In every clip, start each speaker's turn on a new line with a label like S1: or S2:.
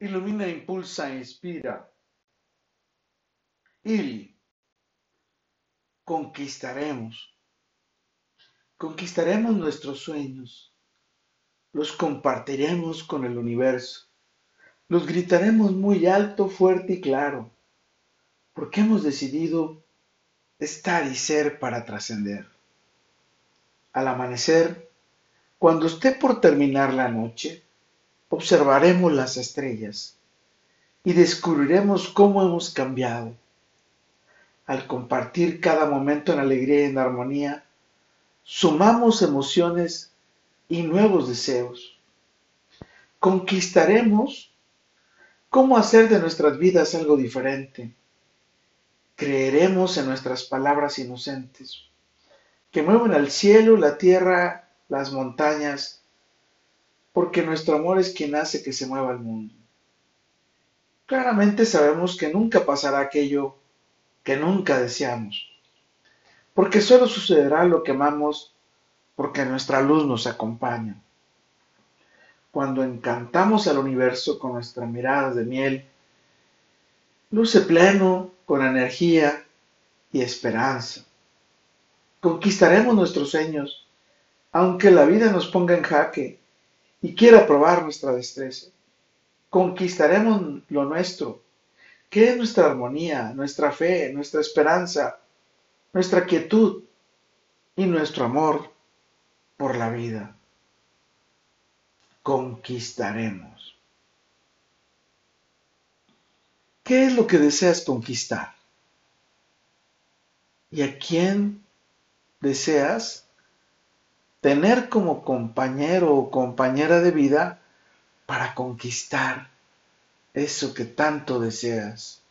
S1: ilumina, impulsa, inspira. Y conquistaremos. Conquistaremos nuestros sueños. Los compartiremos con el universo. Los gritaremos muy alto, fuerte y claro, porque hemos decidido estar y ser para trascender. Al amanecer, cuando esté por terminar la noche, observaremos las estrellas y descubriremos cómo hemos cambiado. Al compartir cada momento en alegría y en armonía, sumamos emociones y nuevos deseos. Conquistaremos cómo hacer de nuestras vidas algo diferente. Creeremos en nuestras palabras inocentes, que mueven al cielo, la tierra, las montañas, porque nuestro amor es quien hace que se mueva el mundo. Claramente sabemos que nunca pasará aquello que nunca deseamos, porque solo sucederá lo que amamos porque nuestra luz nos acompaña. Cuando encantamos al universo con nuestra mirada de miel, luce pleno, con energía y esperanza. Conquistaremos nuestros sueños, aunque la vida nos ponga en jaque y quiera probar nuestra destreza. Conquistaremos lo nuestro, que es nuestra armonía, nuestra fe, nuestra esperanza, nuestra quietud y nuestro amor por la vida. Conquistaremos. ¿Qué es lo que deseas conquistar? ¿Y a quién deseas tener como compañero o compañera de vida para conquistar eso que tanto deseas?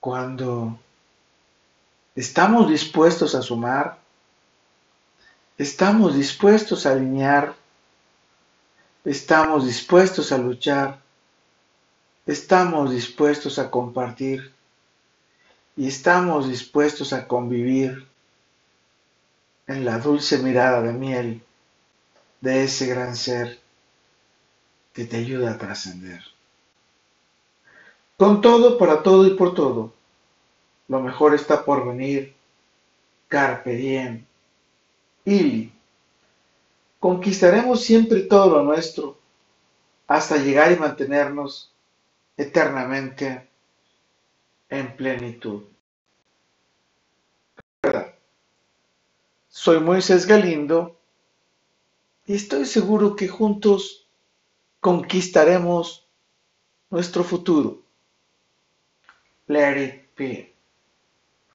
S1: Cuando estamos dispuestos a sumar, Estamos dispuestos a alinear, estamos dispuestos a luchar, estamos dispuestos a compartir y estamos dispuestos a convivir en la dulce mirada de miel de ese gran ser que te ayuda a trascender. Con todo, para todo y por todo, lo mejor está por venir. Carpe diem y conquistaremos siempre todo lo nuestro hasta llegar y mantenernos eternamente en plenitud. Soy Moisés Galindo y estoy seguro que juntos conquistaremos nuestro futuro. Let it be.